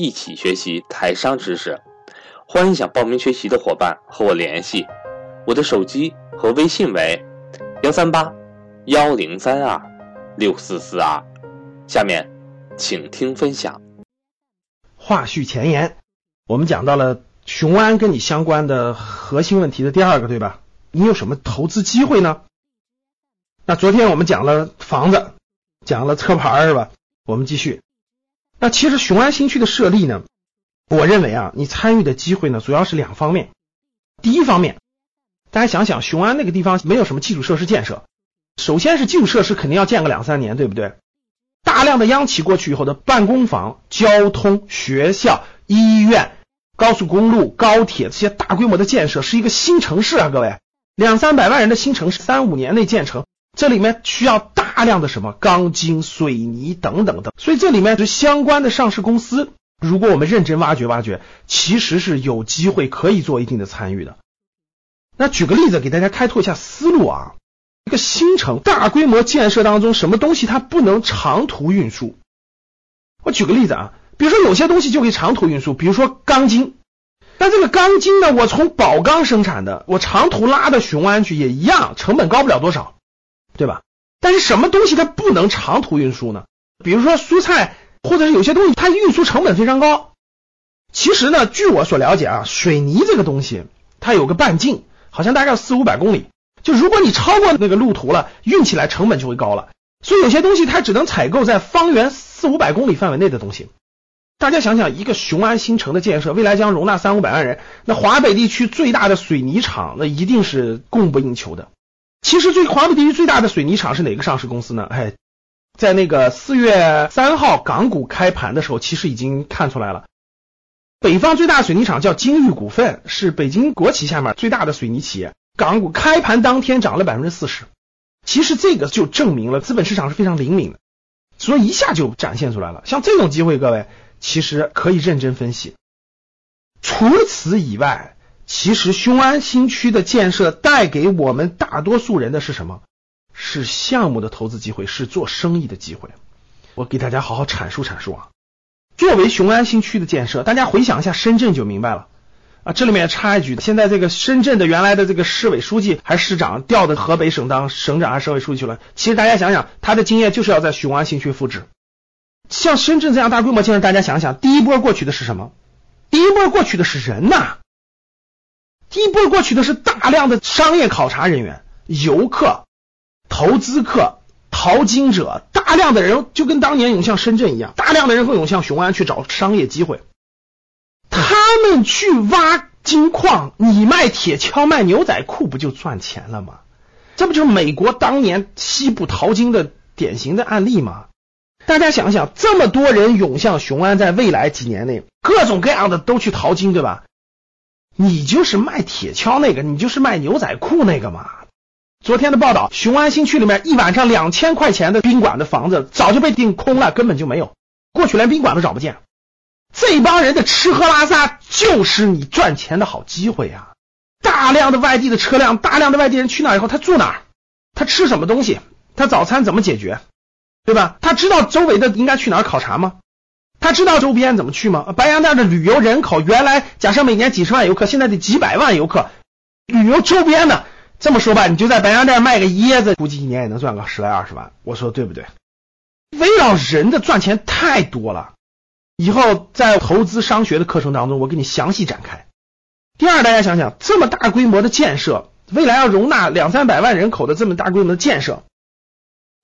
一起学习台商知识，欢迎想报名学习的伙伴和我联系，我的手机和微信为幺三八幺零三二六四四二。下面请听分享。话续前言，我们讲到了雄安跟你相关的核心问题的第二个，对吧？你有什么投资机会呢？那昨天我们讲了房子，讲了车牌是吧？我们继续。那其实雄安新区的设立呢，我认为啊，你参与的机会呢，主要是两方面。第一方面，大家想想，雄安那个地方没有什么基础设施建设，首先是基础设施肯定要建个两三年，对不对？大量的央企过去以后的办公房、交通、学校、医院、高速公路、高铁这些大规模的建设，是一个新城市啊，各位，两三百万人的新城市，三五年内建成。这里面需要大大量的什么钢筋、水泥等等的，所以这里面就相关的上市公司。如果我们认真挖掘挖掘，其实是有机会可以做一定的参与的。那举个例子给大家开拓一下思路啊，一个新城大规模建设当中，什么东西它不能长途运输？我举个例子啊，比如说有些东西就可以长途运输，比如说钢筋。那这个钢筋呢，我从宝钢生产的，我长途拉到雄安去也一样，成本高不了多少。对吧？但是什么东西它不能长途运输呢？比如说蔬菜，或者是有些东西它运输成本非常高。其实呢，据我所了解啊，水泥这个东西它有个半径，好像大概四五百公里。就如果你超过那个路途了，运起来成本就会高了。所以有些东西它只能采购在方圆四五百公里范围内的东西。大家想想，一个雄安新城的建设，未来将容纳三五百万人，那华北地区最大的水泥厂，那一定是供不应求的。其实最华北地区最大的水泥厂是哪个上市公司呢？哎，在那个四月三号港股开盘的时候，其实已经看出来了。北方最大水泥厂叫金域股份，是北京国企下面最大的水泥企业。港股开盘当天涨了百分之四十。其实这个就证明了资本市场是非常灵敏的，所以一下就展现出来了。像这种机会，各位其实可以认真分析。除此以外。其实雄安新区的建设带给我们大多数人的是什么？是项目的投资机会，是做生意的机会。我给大家好好阐述阐述啊。作为雄安新区的建设，大家回想一下深圳就明白了啊。这里面插一句，现在这个深圳的原来的这个市委书记还是市长调到河北省当省长还是省委书记去了。其实大家想想，他的经验就是要在雄安新区复制。像深圳这样大规模建设，大家想想，第一波过去的是什么？第一波过去的是人呐。第一波过去的是大量的商业考察人员、游客、投资客、淘金者，大量的人就跟当年涌向深圳一样，大量的人会涌向雄安去找商业机会。他们去挖金矿，你卖铁锹、卖牛仔裤，不就赚钱了吗？这不就是美国当年西部淘金的典型的案例吗？大家想想，这么多人涌向雄安，在未来几年内，各种各样的都去淘金，对吧？你就是卖铁锹那个，你就是卖牛仔裤那个嘛。昨天的报道，雄安新区里面一晚上两千块钱的宾馆的房子早就被订空了，根本就没有，过去连宾馆都找不见。这帮人的吃喝拉撒就是你赚钱的好机会呀！大量的外地的车辆，大量的外地人去那以后，他住哪儿？他吃什么东西？他早餐怎么解决？对吧？他知道周围的应该去哪儿考察吗？他知道周边怎么去吗？白洋淀的旅游人口原来假设每年几十万游客，现在得几百万游客。旅游周边的，这么说吧，你就在白洋淀卖个椰子，估计一年也能赚个十来二十万。我说对不对？围绕人的赚钱太多了。以后在投资商学的课程当中，我给你详细展开。第二，大家想想，这么大规模的建设，未来要容纳两三百万人口的这么大规模的建设。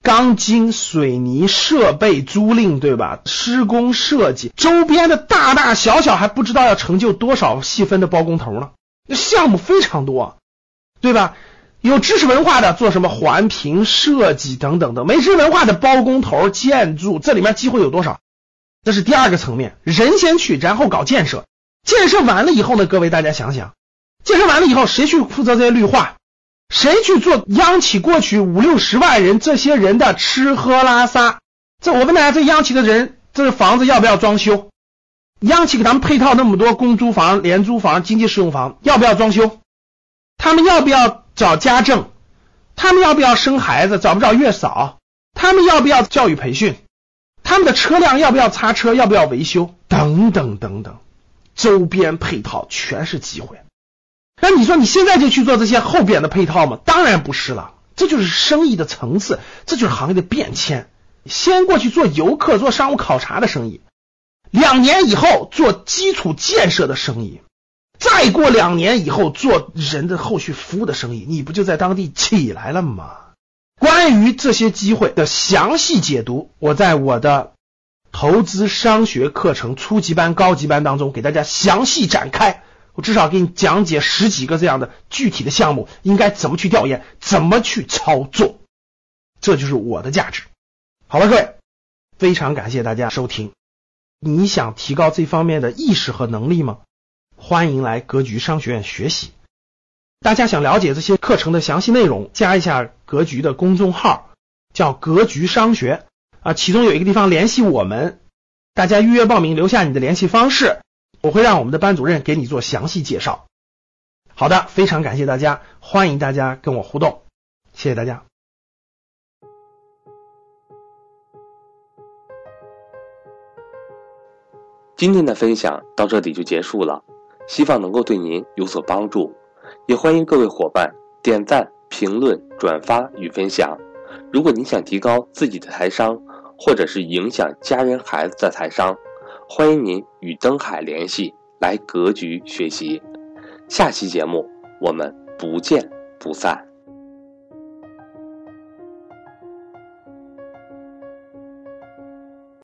钢筋、水泥、设备租赁，对吧？施工设计，周边的大大小小还不知道要成就多少细分的包工头呢？那项目非常多，对吧？有知识文化的做什么环评设计等等的，没知识文化的包工头、建筑，这里面机会有多少？这是第二个层面，人先去，然后搞建设。建设完了以后呢，各位大家想想，建设完了以后，谁去负责这些绿化？谁去做央企过去五六十万人这些人的吃喝拉撒？这我问大家，这央企的人，这房子要不要装修？央企给他们配套那么多公租房、廉租房、经济适用房，要不要装修？他们要不要找家政？他们要不要生孩子？找不找月嫂？他们要不要教育培训？他们的车辆要不要擦车？要不要维修？等等等等，周边配套全是机会。那你说你现在就去做这些后边的配套吗？当然不是了，这就是生意的层次，这就是行业的变迁。先过去做游客、做商务考察的生意，两年以后做基础建设的生意，再过两年以后做人的后续服务的生意，你不就在当地起来了吗？关于这些机会的详细解读，我在我的投资商学课程初级班、高级班当中给大家详细展开。我至少给你讲解十几个这样的具体的项目，应该怎么去调研，怎么去操作，这就是我的价值。好了，各位，非常感谢大家收听。你想提高这方面的意识和能力吗？欢迎来格局商学院学习。大家想了解这些课程的详细内容，加一下格局的公众号，叫格局商学啊。其中有一个地方联系我们，大家预约报名，留下你的联系方式，我会让我们的班主任给你做详细介绍。好的，非常感谢大家，欢迎大家跟我互动，谢谢大家。今天的分享到这里就结束了，希望能够对您有所帮助，也欢迎各位伙伴点赞、评论、转发与分享。如果您想提高自己的财商，或者是影响家人孩子的财商，欢迎您与登海联系，来格局学习。下期节目我们不见不散。